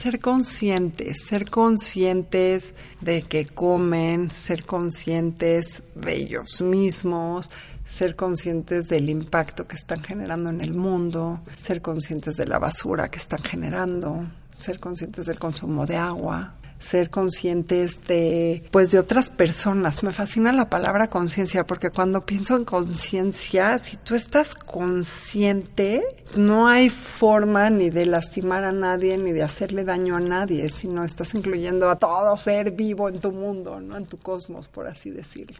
ser conscientes, ser conscientes de que comen, ser conscientes de ellos mismos, ser conscientes del impacto que están generando en el mundo, ser conscientes de la basura que están generando, ser conscientes del consumo de agua, ser conscientes de pues de otras personas. Me fascina la palabra conciencia porque cuando pienso en conciencia, si tú estás consciente, no hay forma ni de lastimar a nadie ni de hacerle daño a nadie, sino estás incluyendo a todo ser vivo en tu mundo, no en tu cosmos, por así decirlo.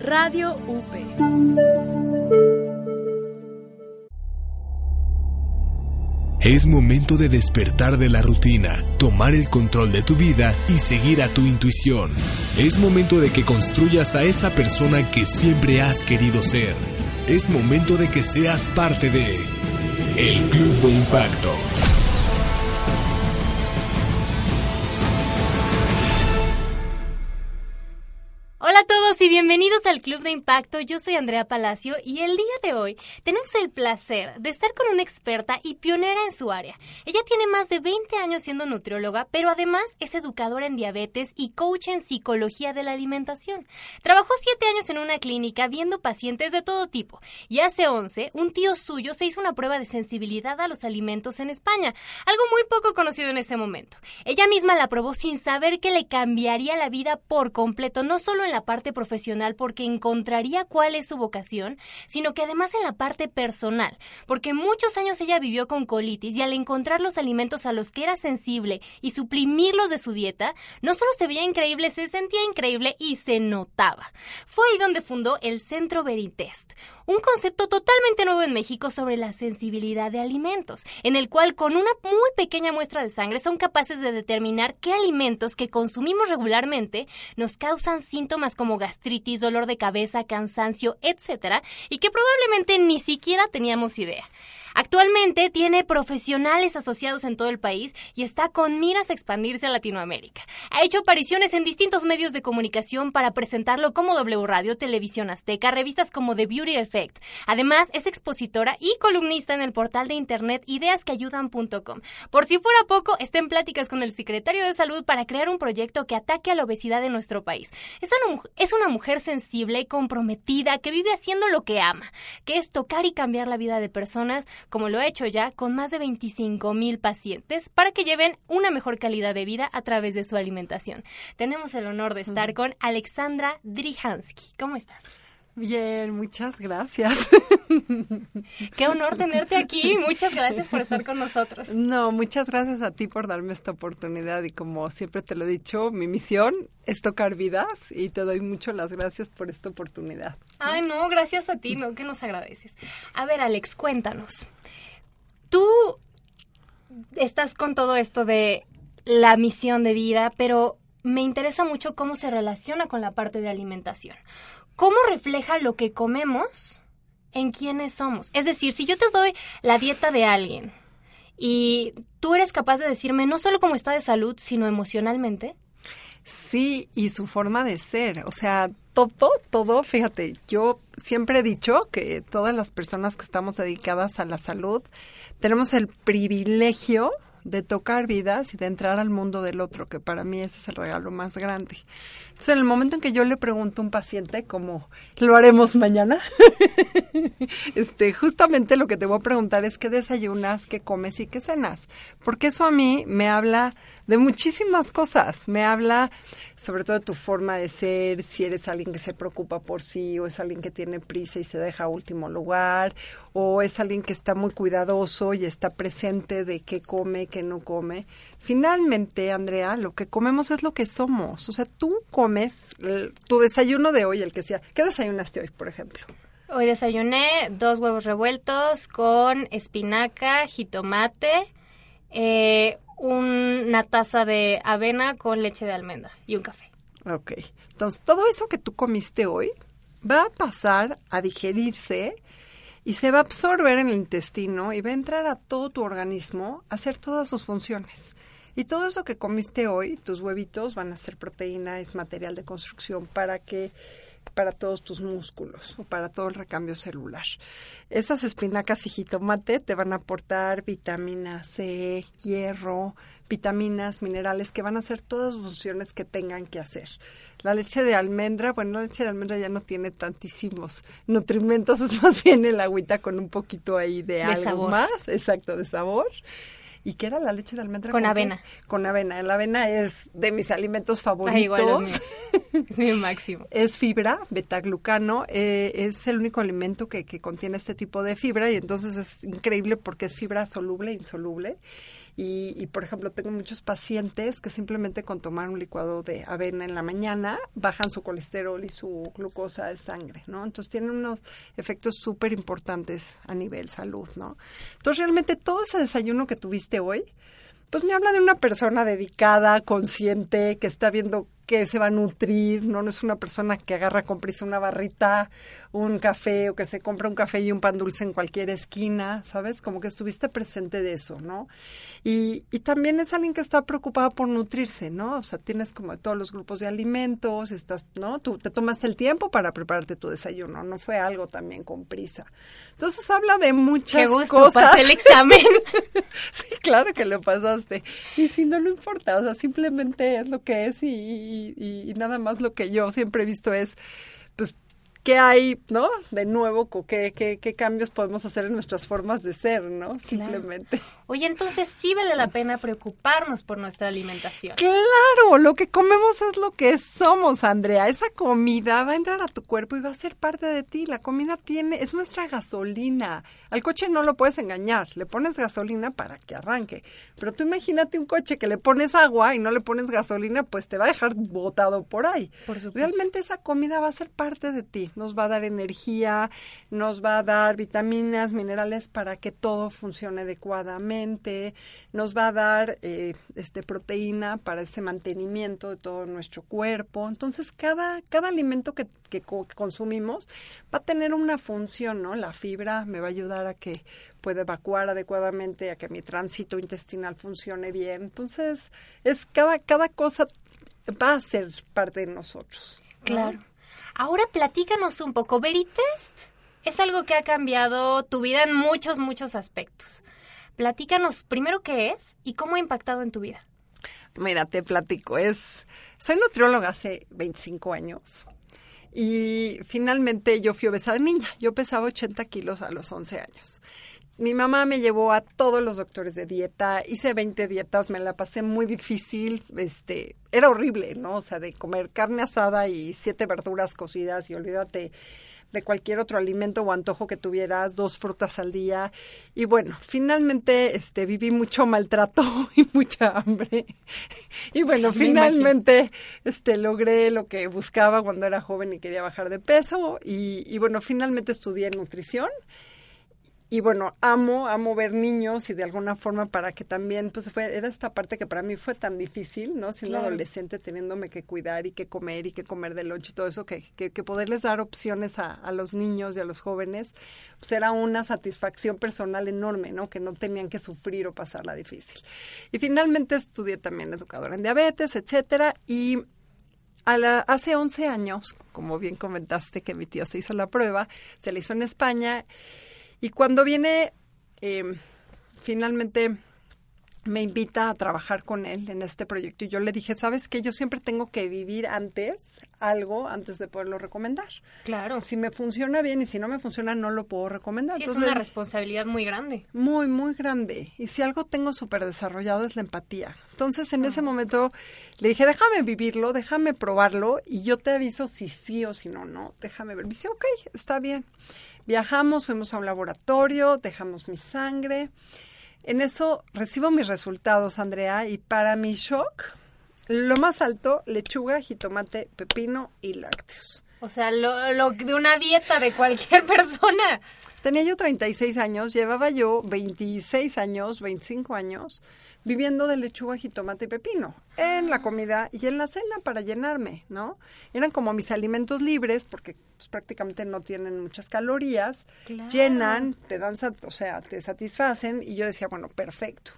Radio UP. Es momento de despertar de la rutina, tomar el control de tu vida y seguir a tu intuición. Es momento de que construyas a esa persona que siempre has querido ser. Es momento de que seas parte de El Club de Impacto. Todos y bienvenidos al Club de Impacto. Yo soy Andrea Palacio y el día de hoy tenemos el placer de estar con una experta y pionera en su área. Ella tiene más de 20 años siendo nutrióloga, pero además es educadora en diabetes y coach en psicología de la alimentación. Trabajó 7 años en una clínica viendo pacientes de todo tipo y hace 11 un tío suyo se hizo una prueba de sensibilidad a los alimentos en España, algo muy poco conocido en ese momento. Ella misma la probó sin saber que le cambiaría la vida por completo, no solo en la parte profesional porque encontraría cuál es su vocación, sino que además en la parte personal, porque muchos años ella vivió con colitis y al encontrar los alimentos a los que era sensible y suprimirlos de su dieta, no solo se veía increíble, se sentía increíble y se notaba. Fue ahí donde fundó el Centro Veritest, un concepto totalmente nuevo en México sobre la sensibilidad de alimentos, en el cual con una muy pequeña muestra de sangre son capaces de determinar qué alimentos que consumimos regularmente nos causan síntomas como gastritis, dolor de cabeza, cansancio, etc., y que probablemente ni siquiera teníamos idea. Actualmente tiene profesionales asociados en todo el país y está con miras a expandirse a Latinoamérica. Ha hecho apariciones en distintos medios de comunicación para presentarlo como W Radio, Televisión Azteca, revistas como The Beauty Effect. Además, es expositora y columnista en el portal de internet ideasqueayudan.com. Por si fuera poco, está en pláticas con el secretario de Salud para crear un proyecto que ataque a la obesidad en nuestro país. Es una, es una mujer sensible y comprometida que vive haciendo lo que ama, que es tocar y cambiar la vida de personas como lo ha hecho ya con más de 25 mil pacientes, para que lleven una mejor calidad de vida a través de su alimentación. Tenemos el honor de estar con Alexandra Drihansky. ¿Cómo estás? Bien, muchas gracias. Qué honor tenerte aquí. Muchas gracias por estar con nosotros. No, muchas gracias a ti por darme esta oportunidad y como siempre te lo he dicho, mi misión es tocar vidas y te doy mucho las gracias por esta oportunidad. Ay, no, gracias a ti, no, que nos agradeces. A ver, Alex, cuéntanos. Tú estás con todo esto de la misión de vida, pero me interesa mucho cómo se relaciona con la parte de alimentación. ¿Cómo refleja lo que comemos en quiénes somos? Es decir, si yo te doy la dieta de alguien y tú eres capaz de decirme no solo cómo está de salud, sino emocionalmente. Sí, y su forma de ser. O sea, todo, todo, fíjate, yo siempre he dicho que todas las personas que estamos dedicadas a la salud tenemos el privilegio de tocar vidas y de entrar al mundo del otro, que para mí ese es el regalo más grande. En el momento en que yo le pregunto a un paciente, como lo haremos mañana, este, justamente lo que te voy a preguntar es qué desayunas, qué comes y qué cenas, porque eso a mí me habla de muchísimas cosas. Me habla sobre todo de tu forma de ser, si eres alguien que se preocupa por sí o es alguien que tiene prisa y se deja a último lugar o es alguien que está muy cuidadoso y está presente de qué come, qué no come. Finalmente, Andrea, lo que comemos es lo que somos. O sea, tú comes tu desayuno de hoy, el que sea. ¿Qué desayunaste hoy, por ejemplo? Hoy desayuné dos huevos revueltos con espinaca, jitomate, eh, una taza de avena con leche de almendra y un café. Ok. Entonces, todo eso que tú comiste hoy va a pasar a digerirse y se va a absorber en el intestino y va a entrar a todo tu organismo a hacer todas sus funciones. Y todo eso que comiste hoy, tus huevitos van a ser proteína, es material de construcción para que para todos tus músculos o para todo el recambio celular. Esas espinacas y jitomate te van a aportar vitamina C, hierro, vitaminas, minerales que van a hacer todas las funciones que tengan que hacer. La leche de almendra, bueno, la leche de almendra ya no tiene tantísimos nutrimentos, es más bien el agüita con un poquito ahí de, algo más, exacto, de sabor. ¿Y qué era la leche de almendra? Con, avena. Con avena. La avena es de mis alimentos favoritos. es mi máximo. es fibra, betaglucano. Eh, es el único alimento que, que contiene este tipo de fibra y entonces es increíble porque es fibra soluble e insoluble. Y, por ejemplo, tengo muchos pacientes que simplemente con tomar un licuado de avena en la mañana bajan su colesterol y su glucosa de sangre, ¿no? Entonces tienen unos efectos súper importantes a nivel salud, ¿no? Entonces realmente todo ese desayuno que tuviste hoy, pues me habla de una persona dedicada, consciente, que está viendo que se va a nutrir, no, no es una persona que agarra con prisa una barrita, un café o que se compra un café y un pan dulce en cualquier esquina, ¿sabes? Como que estuviste presente de eso, ¿no? Y, y también es alguien que está preocupado por nutrirse, ¿no? O sea, tienes como todos los grupos de alimentos, estás, ¿no? Tú te tomaste el tiempo para prepararte tu desayuno, no fue algo también con prisa. Entonces habla de muchas Qué gusto, cosas. Pasé el examen. sí, claro que lo pasaste. Y si no, lo importa, o sea, simplemente es lo que es y y, nada más lo que yo siempre he visto es, pues, ¿qué hay, no? De nuevo, ¿qué, qué, qué cambios podemos hacer en nuestras formas de ser, no? Simplemente. Oye, entonces sí vale la pena preocuparnos por nuestra alimentación. Claro, lo que comemos es lo que somos, Andrea. Esa comida va a entrar a tu cuerpo y va a ser parte de ti. La comida tiene, es nuestra gasolina. Al coche no lo puedes engañar. Le pones gasolina para que arranque. Pero tú imagínate un coche que le pones agua y no le pones gasolina, pues te va a dejar botado por ahí. Por Realmente esa comida va a ser parte de ti. Nos va a dar energía, nos va a dar vitaminas, minerales para que todo funcione adecuadamente nos va a dar eh, este proteína para ese mantenimiento de todo nuestro cuerpo. Entonces, cada, cada alimento que, que, consumimos va a tener una función, ¿no? La fibra me va a ayudar a que pueda evacuar adecuadamente, a que mi tránsito intestinal funcione bien. Entonces, es cada, cada cosa va a ser parte de nosotros. Claro. Ahora platícanos un poco, Veritest es algo que ha cambiado tu vida en muchos, muchos aspectos. Platícanos primero qué es y cómo ha impactado en tu vida. Mira, te platico. Es, soy nutrióloga hace 25 años y finalmente yo fui obesa de niña. Yo pesaba 80 kilos a los 11 años. Mi mamá me llevó a todos los doctores de dieta, hice 20 dietas, me la pasé muy difícil, este, era horrible, ¿no? O sea, de comer carne asada y siete verduras cocidas y olvídate, de cualquier otro alimento o antojo que tuvieras, dos frutas al día. Y bueno, finalmente este viví mucho maltrato y mucha hambre. Y bueno, finalmente este logré lo que buscaba cuando era joven y quería bajar de peso y, y bueno, finalmente estudié nutrición y bueno, amo, amo ver niños y de alguna forma para que también, pues fue, era esta parte que para mí fue tan difícil, ¿no? Siendo adolescente, teniéndome que cuidar y que comer y que comer de noche y todo eso, que, que, poderles dar opciones a, a, los niños y a los jóvenes, pues era una satisfacción personal enorme, ¿no? Que no tenían que sufrir o pasarla difícil. Y finalmente estudié también educadora en diabetes, etcétera, y a la, hace 11 años, como bien comentaste que mi tío se hizo la prueba, se la hizo en España, y cuando viene, eh, finalmente me invita a trabajar con él en este proyecto y yo le dije, sabes que yo siempre tengo que vivir antes algo antes de poderlo recomendar. Claro. Si me funciona bien y si no me funciona no lo puedo recomendar. es una responsabilidad muy grande. Muy, muy grande. Y si algo tengo súper desarrollado es la empatía. Entonces en ese momento le dije, déjame vivirlo, déjame probarlo y yo te aviso si sí o si no, no, déjame ver. Me dice, ok, está bien. Viajamos, fuimos a un laboratorio, dejamos mi sangre. En eso recibo mis resultados, Andrea, y para mi shock, lo más alto, lechuga, jitomate, pepino y lácteos. O sea, lo, lo de una dieta de cualquier persona. Tenía yo 36 años, llevaba yo 26 años, 25 años viviendo de lechuga, jitomate y pepino en la comida y en la cena para llenarme, ¿no? Eran como mis alimentos libres porque pues, prácticamente no tienen muchas calorías, llenan, te dan, o sea, te satisfacen y yo decía, bueno, perfecto.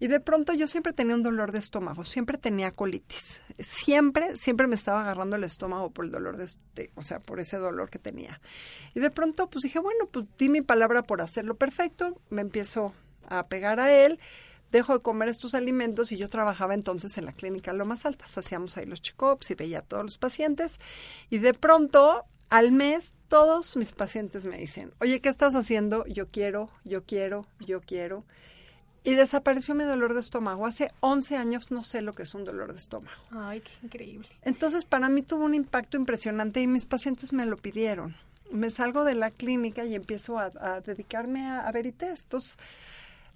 Y de pronto yo siempre tenía un dolor de estómago, siempre tenía colitis. Siempre, siempre me estaba agarrando el estómago por el dolor de este, o sea, por ese dolor que tenía. Y de pronto pues dije, bueno, pues di mi palabra por hacerlo perfecto, me empiezo a pegar a él dejo de comer estos alimentos y yo trabajaba entonces en la clínica Lomas Altas, hacíamos ahí los check-ups y veía a todos los pacientes y de pronto al mes todos mis pacientes me dicen, oye, ¿qué estás haciendo? Yo quiero, yo quiero, yo quiero. Y desapareció mi dolor de estómago. Hace 11 años no sé lo que es un dolor de estómago. Ay, qué increíble. Entonces, para mí tuvo un impacto impresionante y mis pacientes me lo pidieron. Me salgo de la clínica y empiezo a, dedicarme a, a Verité. Entonces,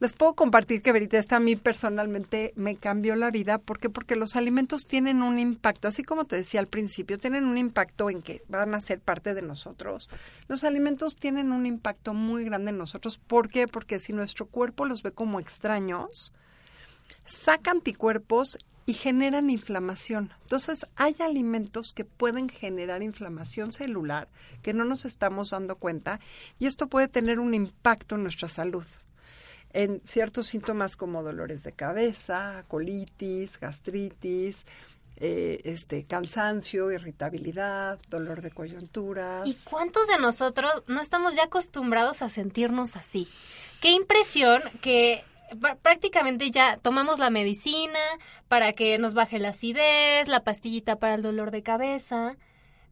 les puedo compartir que Veritesta a mí personalmente me cambió la vida. ¿Por qué? Porque los alimentos tienen un impacto, así como te decía al principio, tienen un impacto en que van a ser parte de nosotros. Los alimentos tienen un impacto muy grande en nosotros. ¿Por qué? Porque si nuestro cuerpo los ve como extraños, saca anticuerpos y generan inflamación. Entonces, hay alimentos que pueden generar inflamación celular que no nos estamos dando cuenta y esto puede tener un impacto en nuestra salud en ciertos síntomas como dolores de cabeza, colitis, gastritis, eh, este cansancio, irritabilidad, dolor de coyunturas. ¿Y cuántos de nosotros no estamos ya acostumbrados a sentirnos así? Qué impresión que prácticamente ya tomamos la medicina para que nos baje la acidez, la pastillita para el dolor de cabeza,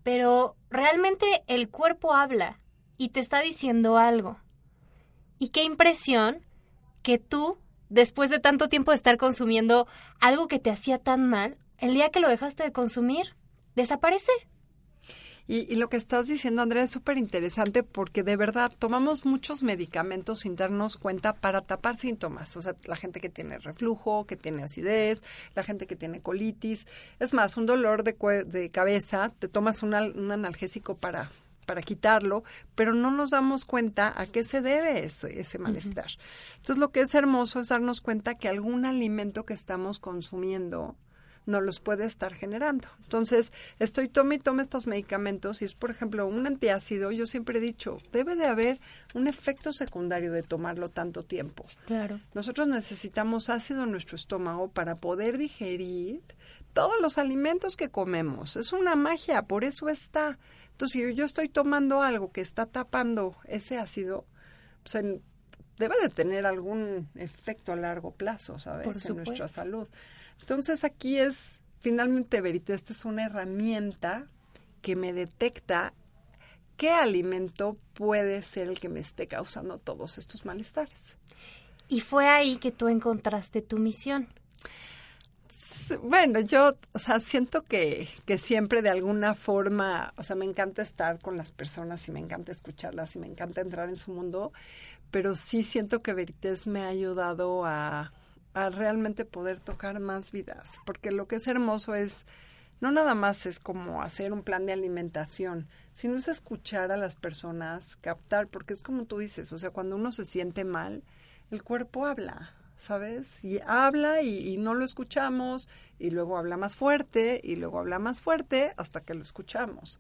pero realmente el cuerpo habla y te está diciendo algo. Y qué impresión que tú, después de tanto tiempo de estar consumiendo algo que te hacía tan mal, el día que lo dejaste de consumir, desaparece. Y, lo que estás diciendo, Andrea, es súper interesante porque de verdad tomamos muchos medicamentos sin darnos cuenta para tapar síntomas. O sea, la gente que tiene reflujo, que tiene acidez, la gente que tiene colitis. Es más, un dolor de, de cabeza, te tomas un analgésico para para quitarlo, pero no nos damos cuenta a qué se debe eso, ese malestar. Entonces, lo que es hermoso es darnos cuenta que algún alimento que estamos consumiendo no los puede estar generando. Entonces, estoy tome y tome estos medicamentos y es, por ejemplo, un antiácido, yo siempre he dicho, debe de haber un efecto secundario de tomarlo tanto tiempo. Claro. Nosotros necesitamos ácido en nuestro estómago para poder digerir todos los alimentos que comemos. Es una magia, por eso está. Entonces, si yo estoy tomando algo que está tapando ese ácido, pues debe de tener algún efecto a largo plazo, ¿sabes? en nuestra salud. Entonces, aquí es, finalmente, Verita, esta es una herramienta que me detecta qué alimento puede ser el que me esté causando todos estos malestares. Y fue ahí que tú encontraste tu misión bueno, yo, o sea, siento que, que siempre de alguna forma, o sea, me encanta estar con las personas y me encanta escucharlas y me encanta entrar en su mundo, pero sí siento que Verités me ha ayudado a, a realmente poder tocar más vidas, porque lo que es hermoso es, no nada más es como hacer un plan de alimentación, sino es escuchar a las personas, captar, porque es como tú dices, o sea, cuando uno se siente mal, el cuerpo habla, ¿sabes? Y habla y, no lo escuchamos y luego habla más fuerte y luego habla más fuerte hasta que lo escuchamos.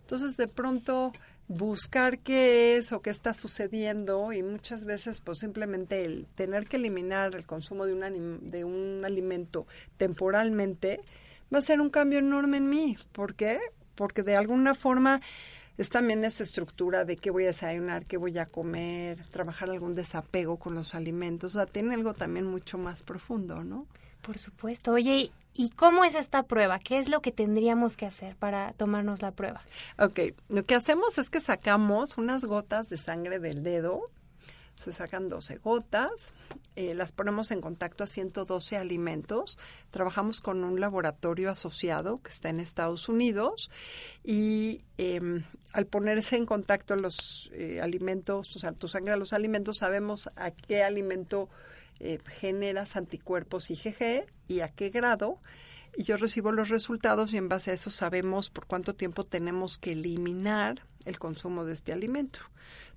Entonces, de pronto, buscar qué es o qué está sucediendo y muchas veces, pues simplemente el tener que eliminar el consumo de un, de un alimento temporalmente va a ser un cambio enorme en mí. ¿Por qué? Porque de alguna forma es también esa estructura de qué voy a desayunar, qué voy a comer, trabajar algún desapego con los alimentos. O sea, tiene algo también mucho más profundo, ¿no? Por supuesto. Oye, ¿y cómo es esta prueba? ¿Qué es lo que tendríamos que hacer para tomarnos la prueba? Ok, lo que hacemos es que sacamos unas gotas de sangre del dedo se sacan 12 gotas, eh, las ponemos en contacto a 112 alimentos. Trabajamos con un laboratorio asociado que está en Estados Unidos y em, al ponerse en contacto los eh, alimentos, o sea, tu sangre a los alimentos, sabemos a qué alimento eh, generas anticuerpos IgG y a qué grado y yo recibo los resultados y en base a eso sabemos por cuánto tiempo tenemos que eliminar el consumo de este alimento.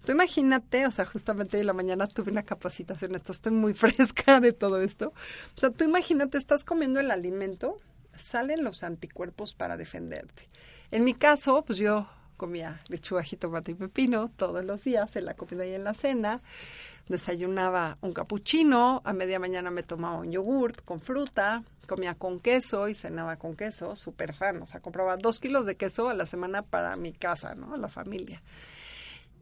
Tú imagínate, o sea, justamente en la mañana tuve una capacitación, entonces estoy muy fresca de todo esto. O sea, tú imagínate, estás comiendo el alimento, salen los anticuerpos para defenderte. En mi caso, pues yo comía lechuga, jitomate y pepino todos los días en la comida y en la cena desayunaba un capuchino, a media mañana me tomaba un yogurt con fruta, comía con queso y cenaba con queso, súper fan, o sea, compraba dos kilos de queso a la semana para mi casa, ¿no? La familia.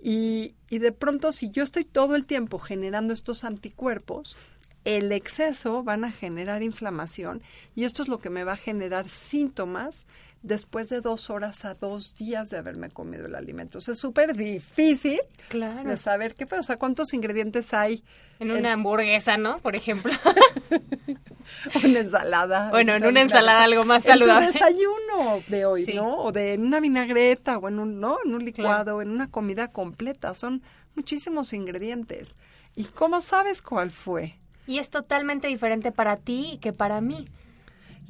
Y, y de pronto, si yo estoy todo el tiempo generando estos anticuerpos, el exceso van a generar inflamación y esto es lo que me va a generar síntomas después de dos horas a dos días de haberme comido el alimento. O sea, es súper difícil Claro. de saber qué fue, o sea, cuántos ingredientes hay En una hamburguesa, ¿no? Por ejemplo. una ensalada. Bueno, en una ensalada algo más saludable. En tu desayuno de hoy, Sí. ¿no? O de en una vinagreta o en un, ¿no? En un licuado, en una comida completa. Son muchísimos ingredientes. ¿Y cómo sabes cuál fue? Y es totalmente diferente para ti que para mí.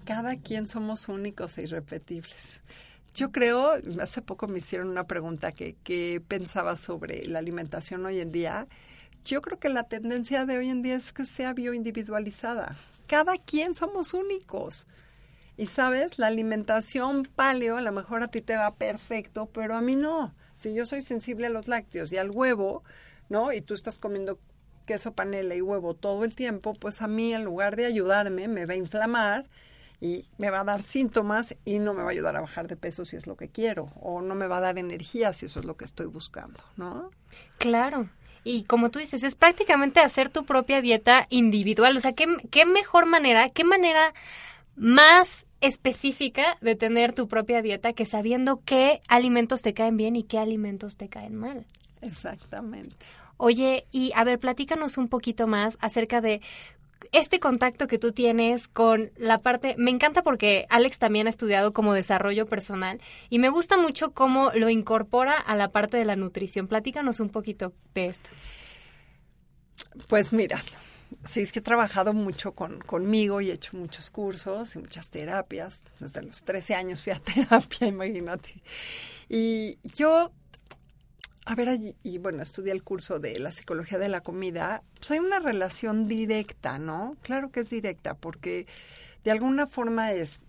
Cada quien somos únicos e irrepetibles. Yo creo, hace poco me hicieron una pregunta que, que pensaba sobre la alimentación hoy en día. Yo creo que la tendencia de hoy en día es que sea bioindividualizada. Cada quien somos únicos. Y sabes, la alimentación paleo a lo mejor a ti te va perfecto, pero a mí no. Si yo soy sensible a los lácteos y al huevo, ¿no? Y tú estás comiendo queso panela y huevo todo el tiempo, pues a mí en lugar de ayudarme me va a inflamar y me va a dar síntomas y no me va a ayudar a bajar de peso si es lo que quiero o no me va a dar energía si eso es lo que estoy buscando, ¿no? Claro. Y como tú dices, es prácticamente hacer tu propia dieta individual. O sea, ¿qué, qué mejor manera, qué manera más específica de tener tu propia dieta que sabiendo qué alimentos te caen bien y qué alimentos te caen mal. Exactamente. Oye, y a ver, platícanos un poquito más acerca de este contacto que tú tienes con la parte, me encanta porque Alex también ha estudiado como desarrollo personal y me gusta mucho cómo lo incorpora a la parte de la nutrición. Platícanos un poquito de esto. Pues mira, sí es que he trabajado mucho con, conmigo y he hecho muchos cursos y muchas terapias. Desde los 13 años fui a terapia, imagínate. Y yo, a ver, allí- y bueno, estudié el curso de la psicología de la comida. Pues hay una relación directa, ¿no? Claro que es directa, porque de alguna forma es,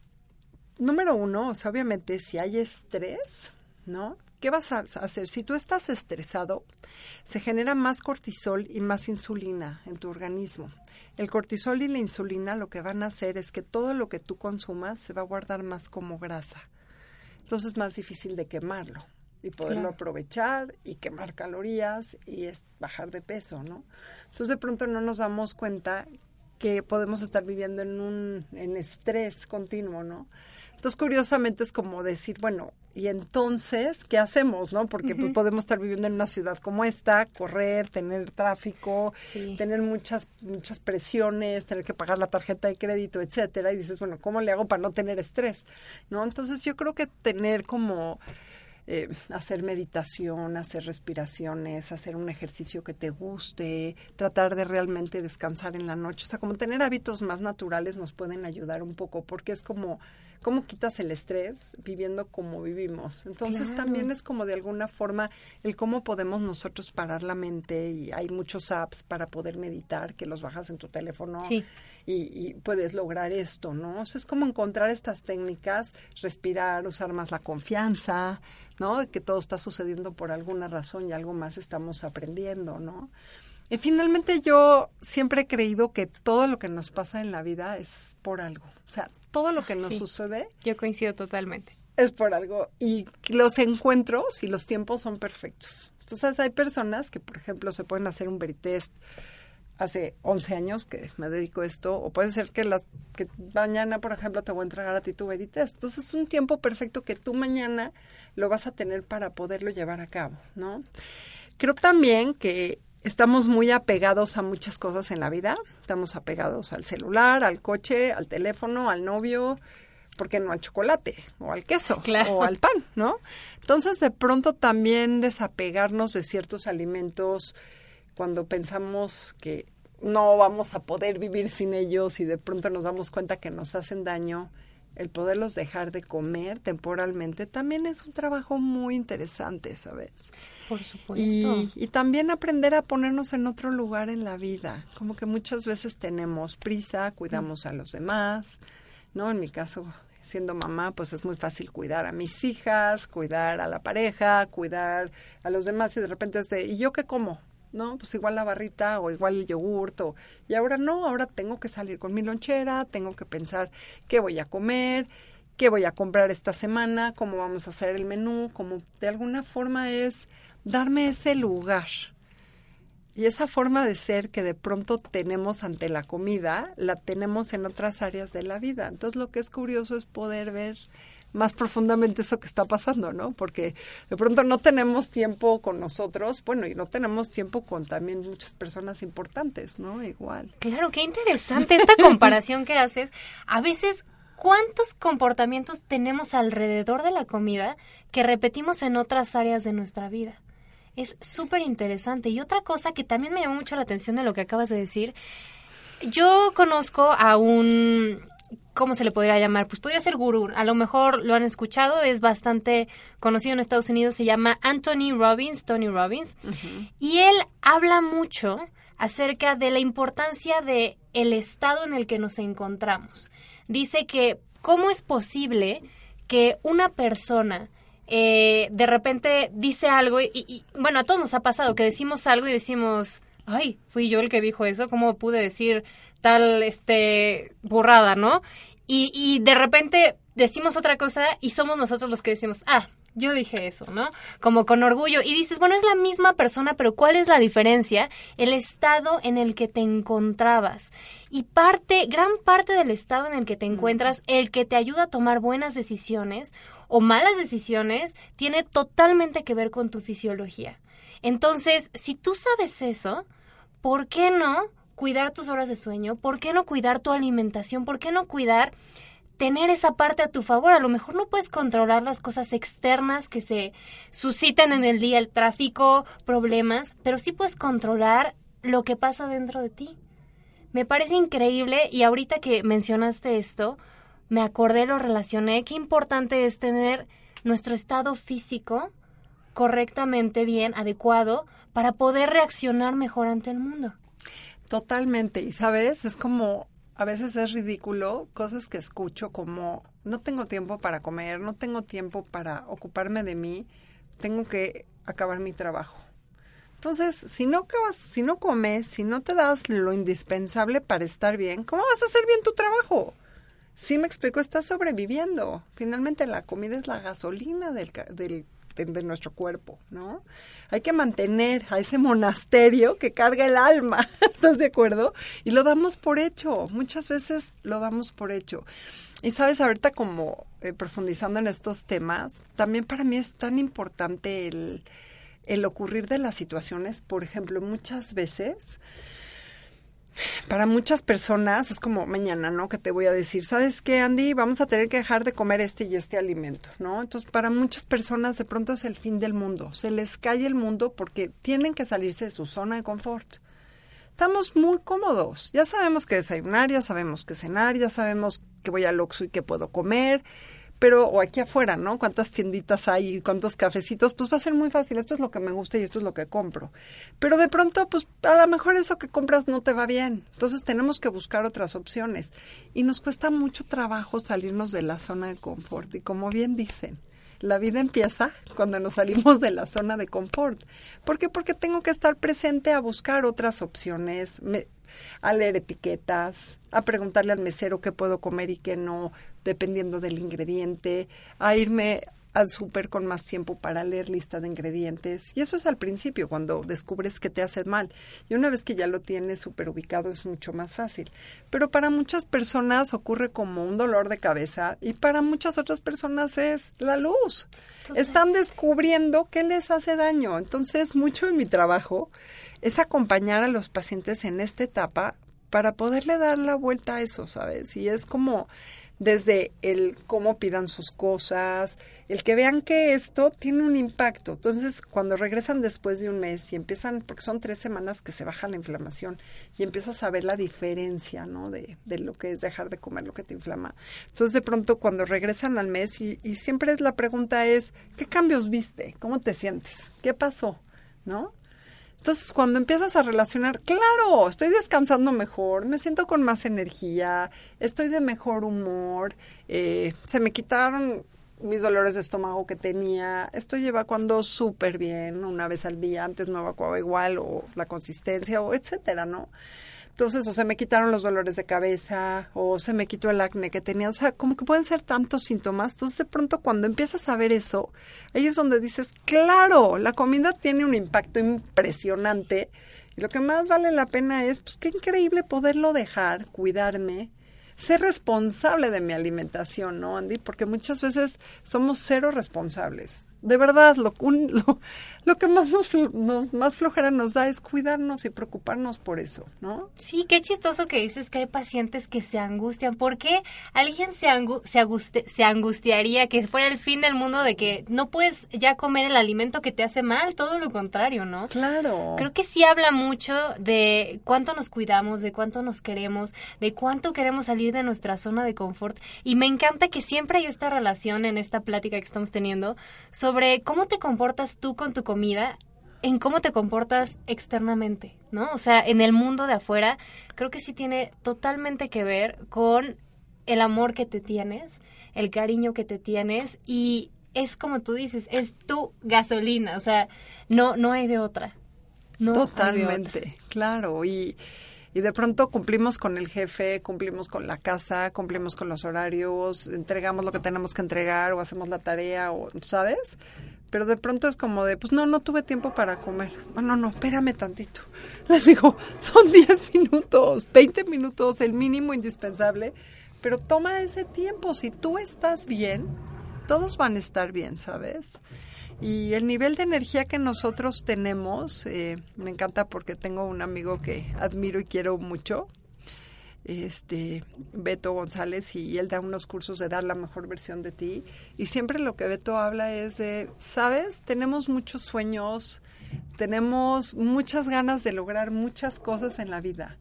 número uno, o sea, obviamente si hay estrés, ¿no? ¿Qué vas a hacer? Si tú estás estresado, se genera más cortisol y más insulina en tu organismo. El cortisol y la insulina lo que van a hacer es que todo lo que tú consumas se va a guardar más como grasa. Entonces es más difícil de quemarlo y poderlo Claro. aprovechar y quemar calorías y es bajar de peso, ¿no? Entonces de pronto no nos damos cuenta que podemos estar viviendo en un en estrés continuo, ¿no? Entonces, curiosamente es como decir, bueno, ¿y entonces qué hacemos, no? Porque pues, Ujú. podemos estar viviendo en una ciudad como esta, correr, tener tráfico, Sí. tener muchas muchas presiones, tener que pagar la tarjeta de crédito, etcétera, y dices, bueno, ¿cómo le hago para no tener estrés? ¿No? Entonces, yo creo que tener como eh, hacer meditación, hacer respiraciones, hacer un ejercicio que te guste, tratar de realmente descansar en la noche. O sea, como tener hábitos más naturales nos pueden ayudar un poco, porque es como, ¿cómo quitas el estrés viviendo como vivimos? Entonces Claro. también es como de alguna forma el cómo podemos nosotros parar la mente y hay muchos apps para poder meditar que los bajas en tu teléfono Sí. y, y puedes lograr esto, ¿no? O sea, es como encontrar estas técnicas, respirar, usar más la confianza, ¿no? Que todo está sucediendo por alguna razón y algo más estamos aprendiendo, ¿no? Y finalmente yo siempre he creído que todo lo que nos pasa en la vida es por algo. O sea, todo lo que nos Sí. sucede Yo coincido totalmente. es por algo. Y los encuentros y los tiempos son perfectos. Entonces hay personas que, por ejemplo, se pueden hacer un veritest hace 11 años que me dedico a esto, o puede ser que, las, que mañana, por ejemplo, te voy a entregar a ti tu veritest. Entonces es un tiempo perfecto que tú mañana lo vas a tener para poderlo llevar a cabo, ¿no? Creo también que estamos muy apegados a muchas cosas en la vida. Estamos apegados al celular, al coche, al teléfono, al novio, ¿por qué no al chocolate o al queso Claro. o al pan, ¿no? Entonces, de pronto también desapegarnos de ciertos alimentos cuando pensamos que no vamos a poder vivir sin ellos y de pronto nos damos cuenta que nos hacen daño, el poderlos dejar de comer temporalmente también es un trabajo muy interesante, ¿sabes? Por supuesto. Y, y también aprender a ponernos en otro lugar en la vida. Como que muchas veces tenemos prisa, cuidamos a los demás, ¿no? En mi caso, siendo mamá, pues es muy fácil cuidar a mis hijas, cuidar a la pareja, cuidar a los demás y de repente es de, ¿y yo qué como? ¿No? Pues igual la barrita o igual el yogurt o... Y ahora no, ahora tengo que salir con mi lonchera, tengo que pensar qué voy a comer, qué voy a comprar esta semana, cómo vamos a hacer el menú, como de alguna forma es darme ese lugar. Y esa forma de ser que de pronto tenemos ante la comida, la tenemos en otras áreas de la vida. Entonces lo que es curioso es poder ver más profundamente eso que está pasando, ¿no? Porque de pronto no tenemos tiempo con nosotros, bueno, y no tenemos tiempo con también muchas personas importantes, ¿no? Igual. Claro, qué interesante esta comparación que haces. A veces, ¿cuántos comportamientos tenemos alrededor de la comida que repetimos en otras áreas de nuestra vida? Es súper interesante. Y otra cosa que también me llamó mucho la atención de lo que acabas de decir, yo conozco a un ¿cómo se le podría llamar? Pues podría ser gurú. A lo mejor lo han escuchado, es bastante conocido en Estados Unidos, se llama Anthony Robbins, Tony Robbins, y él habla mucho acerca de la importancia de el estado en el que nos encontramos. Dice que cómo es posible que una persona eh, de repente dice algo y, y, bueno, a todos nos ha pasado que decimos algo y decimos, ay, fui yo el que dijo eso, ¿cómo pude decir tal este burrada, ¿no? Y, y de repente decimos otra cosa y somos nosotros los que decimos, ah, yo dije eso, ¿no? Como con orgullo. Y dices, bueno, es la misma persona, pero ¿cuál es la diferencia? El estado en el que te encontrabas. Y parte, gran parte del estado en el que te encuentras, el que te ayuda a tomar buenas decisiones o malas decisiones, tiene totalmente que ver con tu fisiología. Entonces, si tú sabes eso, ¿por qué no cuidar tus horas de sueño? ¿Por qué no cuidar tu alimentación? ¿Por qué no cuidar tener esa parte a tu favor? A lo mejor no puedes controlar las cosas externas que se suscitan en el día, el tráfico, problemas, pero sí puedes controlar lo que pasa dentro de ti. Me parece increíble y ahorita que mencionaste esto, me acordé, lo relacioné, qué importante es tener nuestro estado físico correctamente bien, adecuado, para poder reaccionar mejor ante el mundo. Totalmente. Y sabes, es como, a veces es ridículo cosas que escucho como, no tengo tiempo para comer, no tengo tiempo para ocuparme de mí, tengo que acabar mi trabajo. Entonces, si no acabas, si no comes, si no te das lo indispensable para estar bien, ¿cómo vas a hacer bien tu trabajo? Sí me explico, estás sobreviviendo. Finalmente la comida es la gasolina del, del de, nuestro cuerpo, ¿no? Hay que mantener a ese monasterio que carga el alma, ¿estás de acuerdo? Y lo damos por hecho, muchas veces lo damos por hecho. Y sabes, ahorita como eh, profundizando en estos temas, también para mí es tan importante el, el ocurrir de las situaciones, por ejemplo, muchas veces para muchas personas es como mañana, ¿no? Que te voy a decir, ¿sabes qué, Andy? Vamos a tener que dejar de comer este y este alimento, ¿no? Entonces, para muchas personas de pronto es el fin del mundo. Se les cae el mundo porque tienen que salirse de su zona de confort. Estamos muy cómodos. Ya sabemos que desayunar, ya sabemos que cenar, ya sabemos que voy al Oxxo y que puedo comer pero o aquí afuera, ¿no? Cuántas tienditas hay, cuántos cafecitos, pues va a ser muy fácil, esto es lo que me gusta y esto es lo que compro. Pero de pronto, pues a lo mejor eso que compras no te va bien. Entonces tenemos que buscar otras opciones. Y nos cuesta mucho trabajo salirnos de la zona de confort. Y como bien dicen, la vida empieza cuando nos salimos de la zona de confort. ¿Por qué? Porque tengo que estar presente a buscar otras opciones, a leer etiquetas, a preguntarle al mesero qué puedo comer y qué no, dependiendo del ingrediente, a irme al súper con más tiempo para leer lista de ingredientes. Y eso es al principio, cuando descubres que te hace mal. Y una vez que ya lo tienes súper ubicado es mucho más fácil. Pero para muchas personas ocurre como un dolor de cabeza y para muchas otras personas es la luz. Están descubriendo qué les hace daño. Entonces, mucho de mi trabajo es acompañar a los pacientes en esta etapa para poderle dar la vuelta a eso, ¿sabes? Y es como desde el cómo pidan sus cosas, el que vean que esto tiene un impacto. Entonces, cuando regresan después de un mes y empiezan, porque son tres semanas que se baja la inflamación y empiezas a ver la diferencia, ¿no? De, de lo que es dejar de comer lo que te inflama. Entonces, de pronto, cuando regresan al mes y, y siempre es la pregunta es, ¿qué cambios viste? ¿Cómo te sientes? ¿Qué pasó? ¿No? Entonces, cuando empiezas a relacionar, claro, estoy descansando mejor, me siento con más energía, estoy de mejor humor, eh, se me quitaron mis dolores de estómago que tenía, estoy evacuando súper bien, una vez al día, antes no evacuaba igual, o la consistencia, o etcétera, ¿no? Entonces, o se me quitaron los dolores de cabeza, o se me quitó el acné que tenía. O sea, como que pueden ser tantos síntomas. Entonces, de pronto, cuando empiezas a ver eso, ahí es donde dices, claro, la comida tiene un impacto impresionante Y lo que más vale la pena es, pues qué increíble poderlo dejar, cuidarme, ser responsable de mi alimentación, ¿no, Andy? Porque muchas veces somos cero responsables de verdad, lo, lo, que más nos, más flojera nos da es cuidarnos y preocuparnos por eso, ¿no? Sí, qué chistoso que dices que hay pacientes que se angustian. ¿Por qué alguien se, se, se angustiaría que fuera el fin del mundo de que no puedes ya comer el alimento que te hace mal? Todo lo contrario, ¿no? Claro. Creo que sí habla mucho de cuánto nos cuidamos, de cuánto nos queremos, de cuánto queremos salir de nuestra zona de confort. Y me encanta que siempre hay esta relación en esta plática que estamos teniendo sobre cómo te comportas tú con tu comida en cómo te comportas externamente, ¿no? O sea, en el mundo de afuera, creo que sí tiene totalmente que ver con el amor que te tienes, el cariño que te tienes y es como tú dices, es tu gasolina, o sea, no no hay de otra. No Totalmente, claro, y y de pronto cumplimos con el jefe, cumplimos con la casa, cumplimos con los horarios, entregamos lo que tenemos que entregar o hacemos la tarea o, ¿sabes? Pero de pronto es como de, pues no, no tuve tiempo para comer. Bueno, no, espérame tantito. Les digo, son 10 minutos, 20 minutos, el mínimo indispensable, pero toma ese tiempo. Si tú estás bien, todos van a estar bien, ¿sabes? Y el nivel de energía que nosotros tenemos, eh, me encanta porque tengo un amigo que admiro y quiero mucho, este Beto González, y él da unos cursos de dar la mejor versión de ti. Y siempre lo que Beto habla es de, ¿sabes? Tenemos muchos sueños, tenemos muchas ganas de lograr muchas cosas en la vida.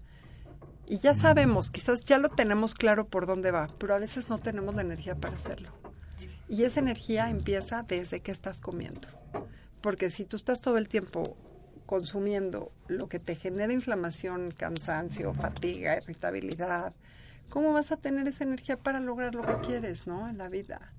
Y ya sabemos, quizás ya lo tenemos claro por dónde va, pero a veces no tenemos la energía para hacerlo. Y esa energía empieza desde que estás comiendo. Porque si tú estás todo el tiempo consumiendo lo que te genera inflamación, cansancio, fatiga, irritabilidad, ¿cómo vas a tener esa energía para lograr lo que quieres, ¿no? En la vida.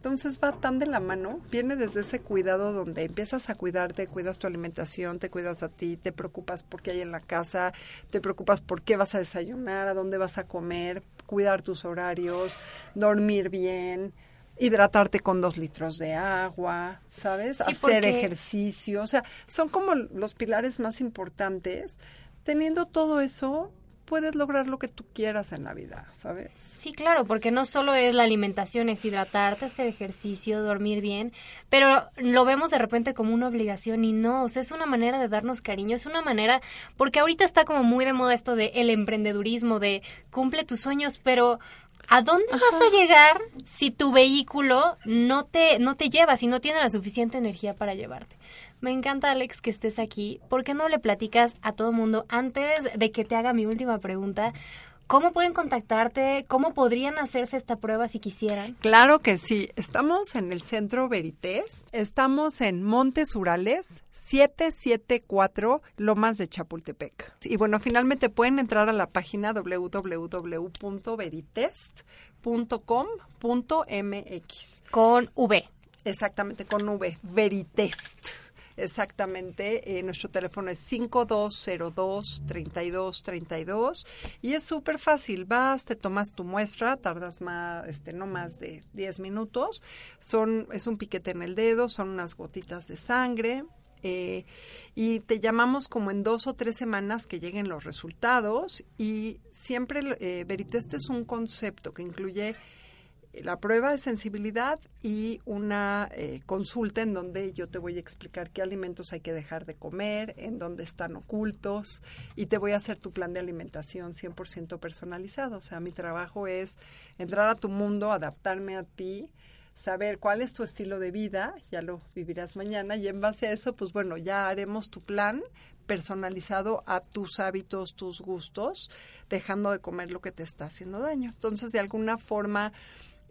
Entonces va tan de la mano, viene desde ese cuidado donde empiezas a cuidarte, cuidas tu alimentación, te cuidas a ti, te preocupas por qué hay en la casa, te preocupas por qué vas a desayunar, a dónde vas a comer, cuidar tus horarios, dormir bien, hidratarte con dos litros de agua, ¿sabes? Hacer ejercicio, o sea, son como los pilares más importantes. Teniendo todo eso, puedes lograr lo que tú quieras en la vida, ¿sabes? Sí, claro, porque no solo es la alimentación, es hidratarte, hacer ejercicio, dormir bien, pero lo vemos de repente como una obligación y no, o sea, es una manera de darnos cariño, es una manera, porque ahorita está como muy de moda esto de el emprendedurismo, de cumple tus sueños, pero ¿A dónde vas a llegar si tu vehículo no te, no te lleva, si no tiene la suficiente energía para llevarte? Me encanta, Alex, que estés aquí. ¿Por qué no le platicas a todo mundo antes de que te haga mi última pregunta? ¿Cómo pueden contactarte? ¿Cómo podrían hacerse esta prueba si quisieran? Claro que sí. Estamos en el centro Verités. Estamos en Montes Urales, 774 Lomas de Chapultepec. Y bueno, finalmente pueden entrar a la página www.veritest.com.mx. Con V. Exactamente, con V. Veritest. Exactamente, eh, nuestro teléfono es 5202-3232 y es súper fácil, vas, te tomas tu muestra, tardas más, este, no más de 10 minutos, son, es un piquete en el dedo, son unas gotitas de sangre, eh, y te llamamos como en dos o tres semanas que lleguen los resultados y siempre eh, Veritest es un concepto que incluye la prueba de sensibilidad y una eh, consulta en donde yo te voy a explicar qué alimentos hay que dejar de comer, en dónde están ocultos y te voy a hacer tu plan de alimentación 100% personalizado. O sea, mi trabajo es entrar a tu mundo, adaptarme a ti, saber cuál es tu estilo de vida, ya lo vivirás mañana y en base a eso, pues bueno, ya haremos tu plan personalizado a tus hábitos, tus gustos, dejando de comer lo que te está haciendo daño. Entonces, de alguna forma,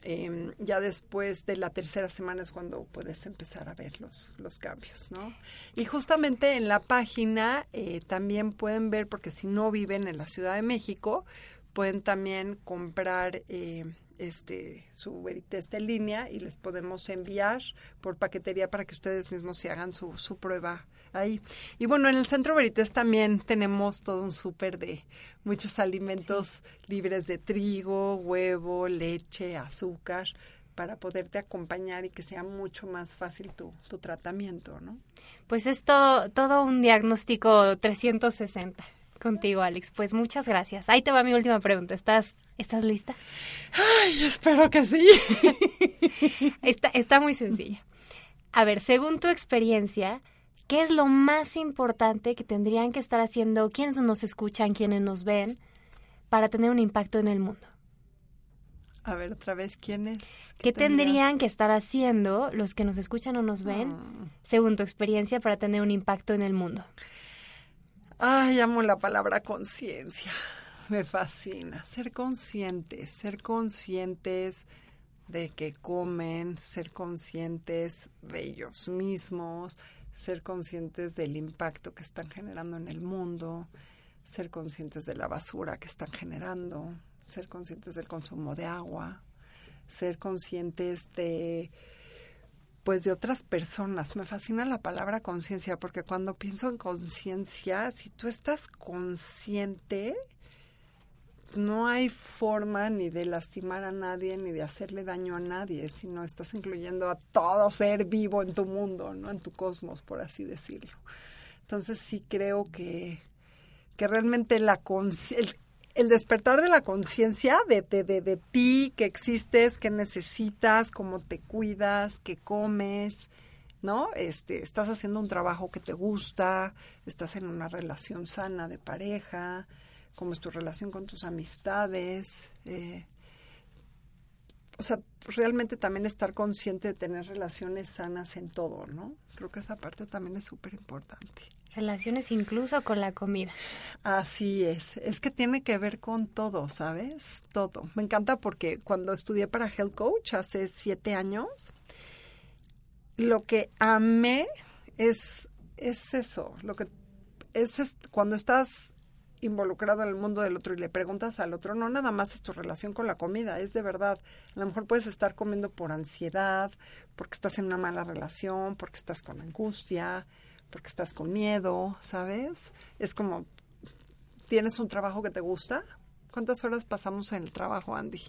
Em, ya después de la tercera semana es cuando puedes empezar a ver los, los cambios, ¿no? Y justamente en la página eh, también pueden ver, porque si no viven en la Ciudad de México, pueden también comprar eh, este su veritest en línea y les podemos enviar por paquetería para que ustedes mismos se hagan su, su prueba ahí. Y bueno, en el Centro Veritas también tenemos todo un súper de muchos alimentos libres de trigo, huevo, leche, azúcar, para poderte acompañar y que sea mucho más fácil tu, tu tratamiento, ¿no? Pues es todo, todo un diagnóstico 360 contigo, Alex. Pues muchas gracias. Ahí te va mi última pregunta. ¿Estás, ¿estás lista? Ay, espero que sí. está, está muy sencilla. A ver, según tu experiencia, ¿qué es lo más importante que tendrían que estar haciendo quienes nos escuchan, quienes nos ven, para tener un impacto en el mundo? A ver, otra vez, ¿quiénes? ¿Qué, ¿Qué tendrían que estar haciendo los que nos escuchan o nos ven, según tu experiencia, para tener un impacto en el mundo? Ay, amo la palabra conciencia. Me fascina. Ser conscientes, ser conscientes de que comen, ser conscientes de ellos mismos, ser conscientes del impacto que están generando en el mundo, ser conscientes de la basura que están generando, ser conscientes del consumo de agua, ser conscientes de pues de otras personas. Me fascina la palabra conciencia porque cuando pienso en conciencia, si tú estás consciente, no hay forma ni de lastimar a nadie ni de hacerle daño a nadie, sino estás incluyendo a todo ser vivo en tu mundo, ¿no? En tu cosmos, por así decirlo. Entonces sí creo que, que realmente la el, el despertar de la conciencia de, de, de, ti, que existes, que necesitas, cómo te cuidas, que comes, ¿no? Este, estás haciendo un trabajo que te gusta, estás en una relación sana de pareja, cómo es tu relación con tus amistades. Eh, o sea, realmente también estar consciente de tener relaciones sanas en todo, ¿no? Creo que esa parte también es súper importante. Relaciones incluso con la comida. Así es, es que tiene que ver con todo, ¿sabes? Todo. Me encanta porque cuando estudié para Health Coach hace siete años, lo que amé es, es eso, lo que es, es cuando estás involucrado en el mundo del otro y le preguntas al otro, no nada más es tu relación con la comida, es de verdad. A lo mejor puedes estar comiendo por ansiedad, porque estás en una mala relación, porque estás con angustia, porque estás con miedo, ¿sabes? Es como, ¿tienes un trabajo que te gusta? ¿Cuántas horas pasamos en el trabajo, Andy?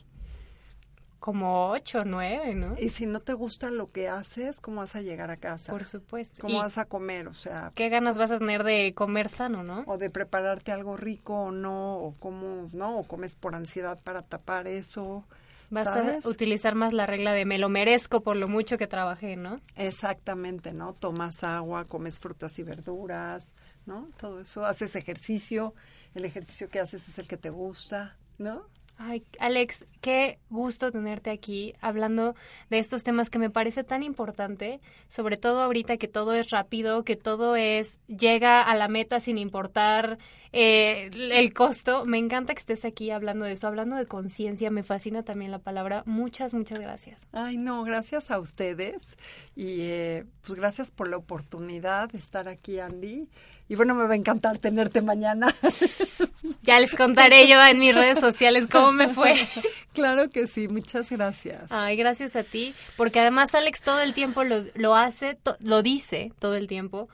Como ocho, nueve, ¿no? Y si no te gusta lo que haces, ¿cómo vas a llegar a casa? Por supuesto. ¿Cómo vas a comer? O sea... ¿Qué ganas vas a tener de comer sano, no? O de prepararte algo rico o no, o cómo, ¿no? O comes por ansiedad para tapar eso. Vas a utilizar más la regla de me lo merezco por lo mucho que trabajé, ¿no? Exactamente, ¿no? Tomas agua, comes frutas y verduras, ¿no? Todo eso, haces ejercicio, el ejercicio que haces es el que te gusta, ¿no? Ay, Alex, qué gusto tenerte aquí hablando de estos temas que me parece tan importante, sobre todo ahorita que todo es rápido, que todo es llega a la meta sin importar eh, el costo. Me encanta que estés aquí hablando de eso, hablando de conciencia. Me fascina también la palabra. Muchas, muchas gracias. Ay, no, gracias a ustedes y eh, pues gracias por la oportunidad de estar aquí, Andy. Y bueno, me va a encantar tenerte mañana. Ya les contaré yo en mis redes sociales cómo me fue. Claro que sí, muchas gracias. Ay, gracias a ti, porque además Alex todo el tiempo lo, lo hace, lo dice todo el tiempo,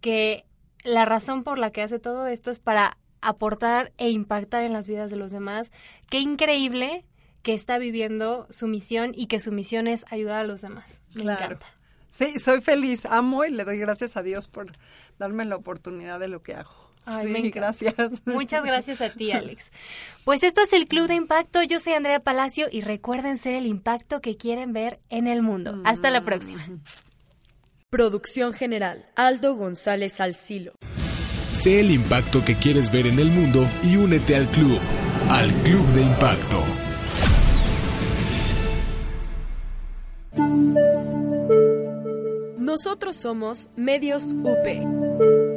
que la razón por la que hace todo esto es para aportar e impactar en las vidas de los demás. Qué increíble que está viviendo su misión y que su misión es ayudar a los demás. Me encanta. Sí, soy feliz, amo y le doy gracias a Dios por darme la oportunidad de lo que hago. Ay, sí, gracias. Muchas gracias a ti, Alex. Pues esto es el Club de Impacto. Yo soy Andrea Palacio y recuerden ser el impacto que quieren ver en el mundo. Hasta la próxima. Producción general, Aldo González Alcilo. Sé el impacto que quieres ver en el mundo y únete al club, al Club de Impacto. Nosotros somos Medios UP.